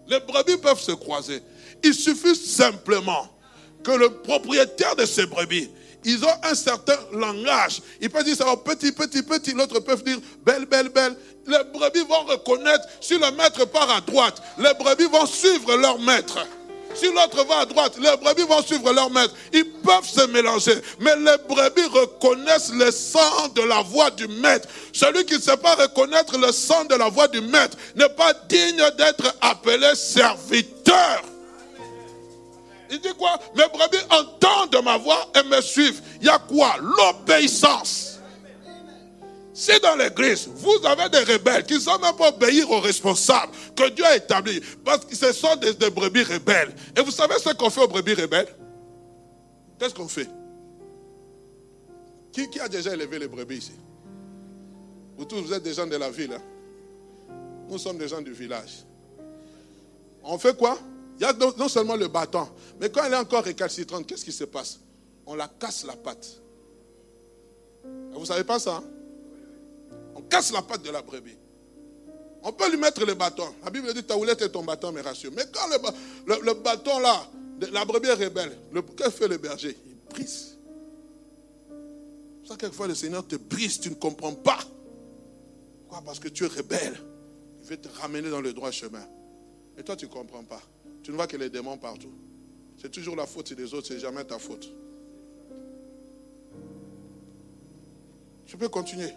Les brebis peuvent se croiser. Il suffit simplement que le propriétaire de ces brebis ils ont un certain langage. Ils peuvent dire ça petit, petit, petit. L'autre peut dire belle, belle, belle. Les brebis vont reconnaître si le maître part à droite. Les brebis vont suivre leur maître. Si l'autre va à droite, les brebis vont suivre leur maître. Ils peuvent se mélanger. Mais les brebis reconnaissent le sang de la voix du maître. Celui qui ne sait pas reconnaître le sang de la voix du maître n'est pas digne d'être appelé serviteur. Il dit quoi? Mes brebis entendent ma voix et me suivent. Il y a quoi? L'obéissance. Si dans l'église, vous avez des rebelles qui ne sont même pas obéir aux responsables que Dieu a établis, parce que ce sont des, brebis rebelles. Et vous savez ce qu'on fait aux brebis rebelles? Qu'est-ce qu'on fait? Qui, a déjà élevé les brebis ici? Vous tous, vous êtes des gens de la ville. Hein? Nous sommes des gens du village. On fait quoi? Il y a non seulement le bâton, mais quand elle est encore récalcitrante, qu'est-ce qui se passe? On la casse la patte. Vous ne savez pas ça hein? On casse la patte de la brebis. On peut lui mettre le bâton. La Bible dit ta houlette est ton bâton, mais rassure. Mais quand le, bâton là, la brebis est rebelle, que fait le berger? Il brise. Ça, quelquefois, le Seigneur te brise, tu ne comprends pas. Pourquoi? Parce que tu es rebelle. Il veut te ramener dans le droit chemin. Et toi, tu ne comprends pas. Tu ne vois que les démons partout. C'est toujours la faute des autres, c'est jamais ta faute. Je peux continuer.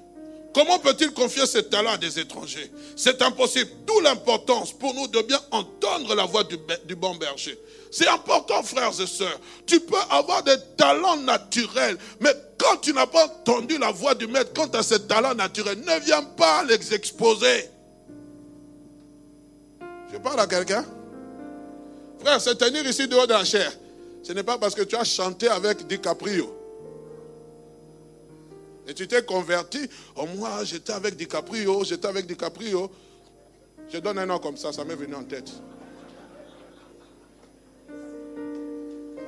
Comment peut-il confier ses talents à des étrangers? C'est impossible. D'où l'importance pour nous de bien entendre la voix du, du bon berger. C'est important, frères et sœurs. Tu peux avoir des talents naturels, mais quand tu n'as pas entendu la voix du maître, quand tu as ces talents naturels, ne viens pas les exposer. Je parle à quelqu'un? Frère, se tenir ici dehors de la chair, ce n'est pas parce que tu as chanté avec DiCaprio. Et tu t'es converti. Oh, moi, j'étais avec DiCaprio, j'étais avec DiCaprio. Je donne un nom comme ça, ça m'est venu en tête.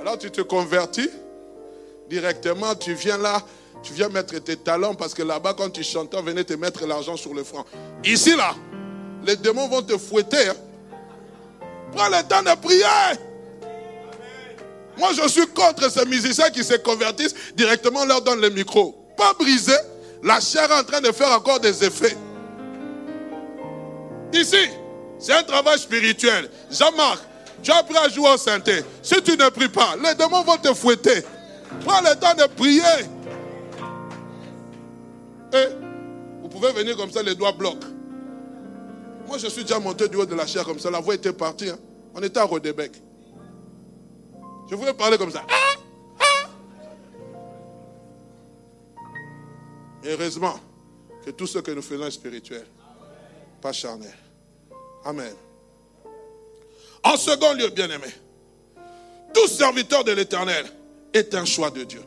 Alors tu te convertis directement, tu viens là, tu viens mettre tes talents parce que là-bas, quand tu chantais, on venait te mettre l'argent sur le front. Ici, là, les démons vont te fouetter. Hein. Prends le temps de prier. Moi, je suis contre ces musiciens qui se convertissent directement, on leur donne le micro. Pas brisé, la chair est en train de faire encore des effets. Ici, c'est un travail spirituel. Jean-Marc, tu as appris à jouer au synthé. Si tu ne pries pas, les démons vont te fouetter. Prends le temps de prier. Et vous pouvez venir comme ça, les doigts bloquent. Moi, je suis déjà monté du haut de la chair comme ça. La voix était partie. Hein. On était à Rodébec. Je voulais parler comme ça. heureusement que tout ce que nous faisons est spirituel, pas charnel. Amen. En second lieu, bien-aimé, tout serviteur de l'éternel est un choix de Dieu.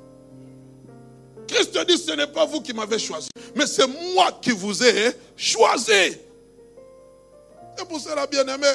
Christ dit, ce n'est pas vous qui m'avez choisi, mais c'est moi qui vous ai choisi. C'est pour cela, bien-aimé,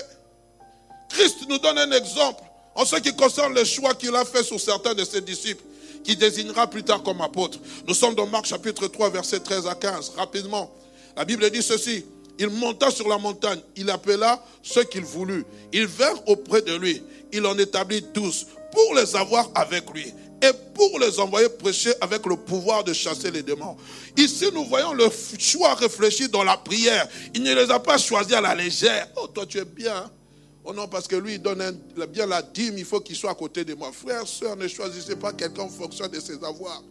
Christ nous donne un exemple en ce qui concerne le choix qu'il a fait sur certains de ses disciples, qui désignera plus tard comme apôtres. Nous sommes dans Marc chapitre 3, versets 13 à 15. Rapidement, la Bible dit ceci. Il monta sur la montagne, il appela ceux qu'il voulut. Ils vinrent auprès de lui. Il en établit douze pour les avoir avec lui et pour les envoyer prêcher avec le pouvoir de chasser les démons. Ici, nous voyons le choix réfléchi dans la prière. Il ne les a pas choisis à la légère. Oh, toi, tu es bien. Hein? Oh non, parce que lui, il donne bien la dîme, il faut qu'il soit à côté de moi. Frère, soeur, ne choisissez pas quelqu'un en fonction de ses avoirs.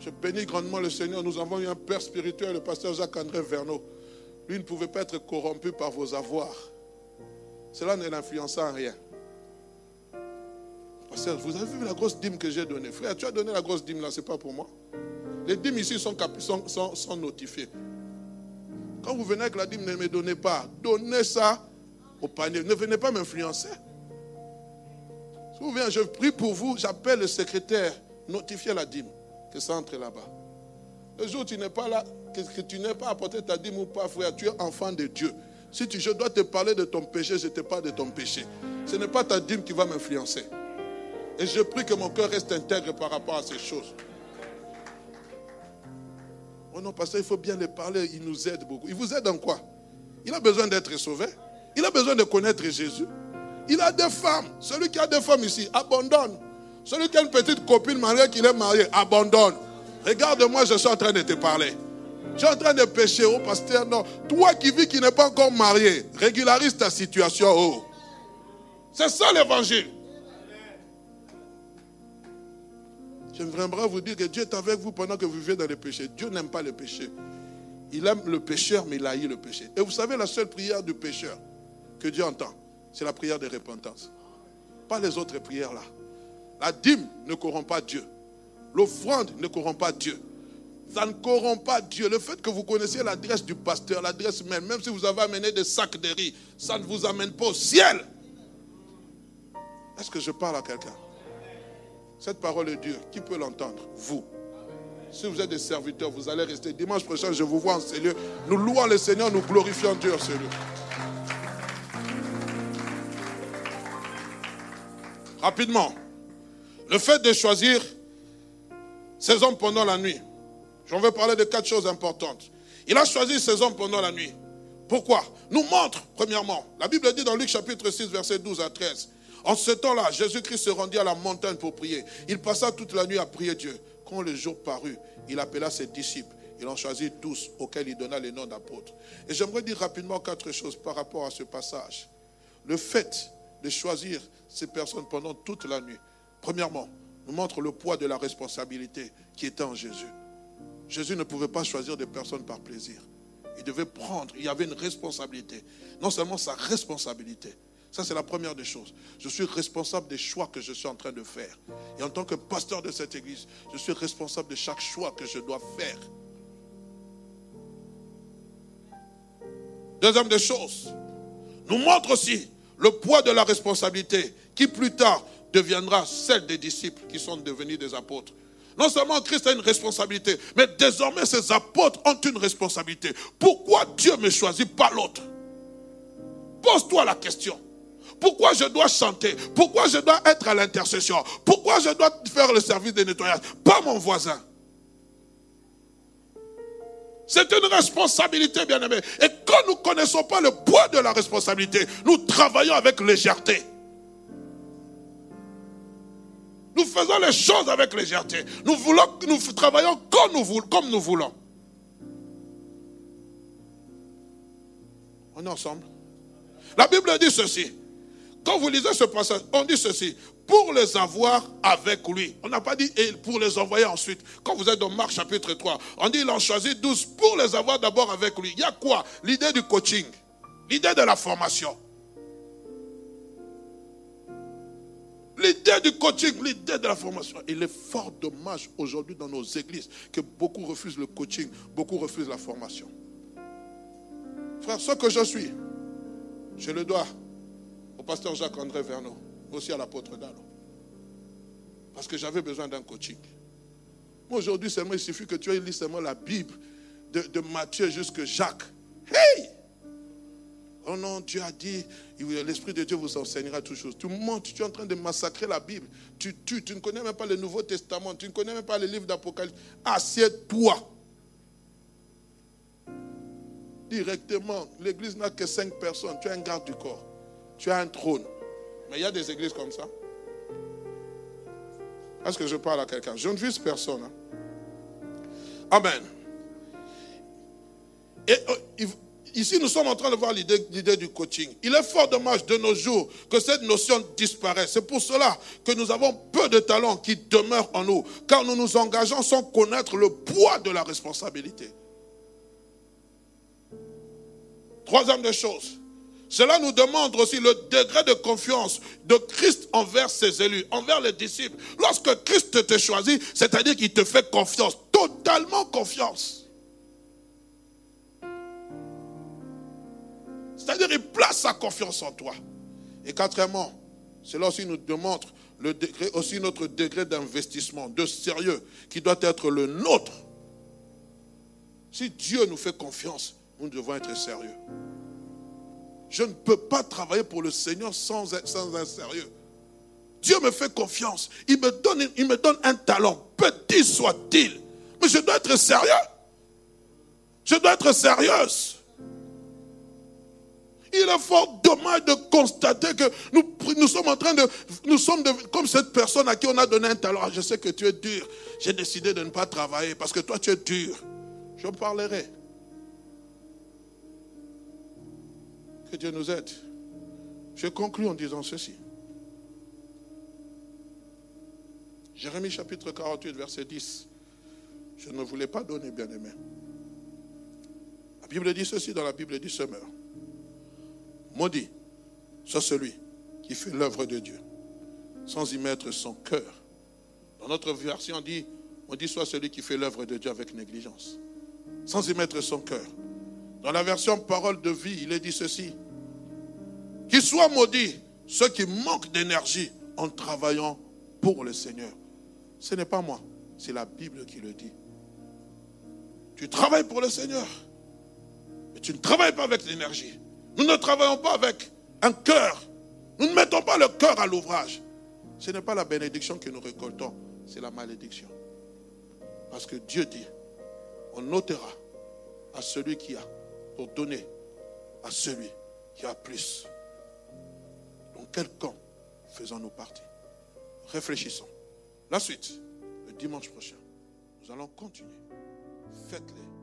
Je bénis grandement le Seigneur. Nous avons eu un père spirituel, le pasteur Jacques-André Verneau. Lui ne pouvait pas être corrompu par vos avoirs. Cela ne l'influença en rien. Vous avez vu la grosse dîme que j'ai donnée Frère, tu as donné la grosse dîme là, ce n'est pas pour moi. Les dîmes ici sont, notifiées. Quand vous venez avec la dîme, ne me donnez pas. Donnez ça au panier. Ne venez pas m'influencer. Si vous venez, je prie pour vous, j'appelle le secrétaire, notifiez la dîme que ça entre là-bas. Le jour où tu n'es pas là, que, tu n'es pas apporté ta dîme ou pas, frère, tu es enfant de Dieu. Si je dois te parler de ton péché, je te parle de ton péché. Ce n'est pas ta dîme qui va m'influencer. Et je prie que mon cœur reste intègre par rapport à ces choses. Oh non, pasteur, il faut bien les parler. Il nous aide beaucoup. Il vous aide en quoi? Il a besoin d'être sauvé. Il a besoin de connaître Jésus. Il a des femmes. Celui qui a des femmes ici, abandonne. Celui qui a une petite copine mariée, qu'il est marié, abandonne. Regarde-moi, je suis en train de te parler. Je suis en train de pécher, oh pasteur. Non, toi qui vis, qui n'est pas encore marié, régularise ta situation. Oh. C'est ça l'évangile. J'aimerais vous dire que Dieu est avec vous pendant que vous vivez dans le péché. Dieu n'aime pas le péché. Il aime le pécheur, mais il haït le péché. Et vous savez, la seule prière du pécheur que Dieu entend, c'est la prière de repentance. Pas les autres prières là. La dîme ne corrompt pas Dieu. L'offrande ne corrompt pas Dieu. Ça ne corrompt pas Dieu. Le fait que vous connaissiez l'adresse du pasteur, l'adresse même, même si vous avez amené des sacs de riz, ça ne vous amène pas au ciel. Est-ce que je parle à quelqu'un? Cette parole est dure. Qui peut l'entendre? Vous. Si vous êtes des serviteurs, vous allez rester. Dimanche prochain, je vous vois en ces lieux. Nous louons le Seigneur, nous glorifions Dieu en ces lieux. Rapidement. Le fait de choisir ces hommes pendant la nuit. J'en veux parler de quatre choses importantes. Il a choisi ces hommes pendant la nuit. Pourquoi? Nous montre, premièrement, la Bible dit dans Luc chapitre 6, verset 12 à 13. En ce temps-là, Jésus-Christ se rendit à la montagne pour prier. Il passa toute la nuit à prier Dieu. Quand le jour parut, il appela ses disciples. Il en choisit tous auxquels il donna les noms d'apôtres. Et j'aimerais dire rapidement quatre choses par rapport à ce passage. Le fait de choisir ces personnes pendant toute la nuit premièrement, nous montre le poids de la responsabilité qui était en Jésus. Jésus ne pouvait pas choisir des personnes par plaisir. Il devait prendre, il y avait une responsabilité. Non seulement sa responsabilité, ça c'est la première des choses. Je suis responsable des choix que je suis en train de faire. Et en tant que pasteur de cette église, je suis responsable de chaque choix que je dois faire. Deuxième des choses, nous montre aussi le poids de la responsabilité qui plus tard deviendra celle des disciples qui sont devenus des apôtres. Non seulement Christ a une responsabilité, mais désormais ses apôtres ont une responsabilité. Pourquoi Dieu me choisit pas l'autre? Pose-toi la question. Pourquoi je dois chanter? Pourquoi je dois être à l'intercession? Pourquoi je dois faire le service de nettoyage? Pas mon voisin. C'est une responsabilité, bien aimé. Et quand nous ne connaissons pas le poids de la responsabilité, nous travaillons avec légèreté. Nous faisons les choses avec légèreté. Nous, voulons, nous travaillons comme nous, voulons, comme nous voulons. On est ensemble. La Bible dit ceci. Quand vous lisez ce passage, on dit ceci. Pour les avoir avec lui. On n'a pas dit et pour les envoyer ensuite. Quand vous êtes dans Marc chapitre 3, on dit il en choisit 12 pour les avoir d'abord avec lui. Il y a quoi? L'idée du coaching. L'idée de la formation. L'idée du coaching, l'idée de la formation. Il est fort dommage aujourd'hui dans nos églises que beaucoup refusent le coaching, beaucoup refusent la formation. Frère, ce que je suis, je le dois pasteur Jacques-André Vernon, aussi à l'apôtre Dalo. Parce que j'avais besoin d'un coaching. Moi, aujourd'hui, seulement, il suffit que tu aies lu seulement la Bible de, Matthieu jusqu'à Jacques. Hey! Oh non, Dieu a dit, l'Esprit de Dieu vous enseignera toutes choses. Tu montes, tu es en train de massacrer la Bible. Tu tues, tu ne connais même pas le Nouveau Testament, tu ne connais même pas le livre d'Apocalypse. Assieds-toi. Directement, l'église n'a que cinq personnes. Tu as un garde du corps. Tu as un trône. Mais il y a des églises comme ça. Est-ce que je parle à quelqu'un? Je ne vise personne. Hein. Amen. Et euh, ici, nous sommes en train de voir l'idée du coaching. Il est fort dommage de nos jours que cette notion disparaisse. C'est pour cela que nous avons peu de talents qui demeurent en nous, car nous nous engageons sans connaître le poids de la responsabilité. Troisième des choses. Cela nous demande aussi le degré de confiance de Christ envers ses élus, envers les disciples. Lorsque Christ te choisit, c'est-à-dire qu'il te fait confiance, totalement confiance. C'est-à-dire qu'il place sa confiance en toi. Et quatrièmement, cela aussi nous démontre le degré, aussi notre degré d'investissement, de sérieux, qui doit être le nôtre. Si Dieu nous fait confiance, nous devons être sérieux. Je ne peux pas travailler pour le Seigneur sans, sans un sérieux. Dieu me fait confiance. Il me, donne, il me donne un talent, petit soit-il. Mais je dois être sérieux. Je dois être sérieuse. Il est fort dommage de constater que nous, sommes en train de... Nous sommes comme cette personne à qui on a donné un talent. Ah, je sais que tu es dur. J'ai décidé de ne pas travailler parce que toi tu es dur. Je parlerai. Que Dieu nous aide. Je conclue en disant ceci. Jérémie chapitre 48, verset 10. Je ne voulais pas donner, bien aimé. La Bible dit ceci dans la Bible du semeur. Maudit soit celui qui fait l'œuvre de Dieu sans y mettre son cœur. Dans notre version, on dit Maudit soit celui qui fait l'œuvre de Dieu avec négligence, sans y mettre son cœur. Dans la version parole de vie, il est dit ceci. Qu'il soit maudit ceux qui manquent d'énergie en travaillant pour le Seigneur. Ce n'est pas moi, c'est la Bible qui le dit. Tu travailles pour le Seigneur, mais tu ne travailles pas avec l'énergie. Nous ne travaillons pas avec un cœur. Nous ne mettons pas le cœur à l'ouvrage. Ce n'est pas la bénédiction que nous récoltons, c'est la malédiction. Parce que Dieu dit, on notera à celui qui a pour donner à celui qui a plus. Dans quel camp faisons-nous partie? Réfléchissons. La suite, le dimanche prochain, nous allons continuer. Faites-les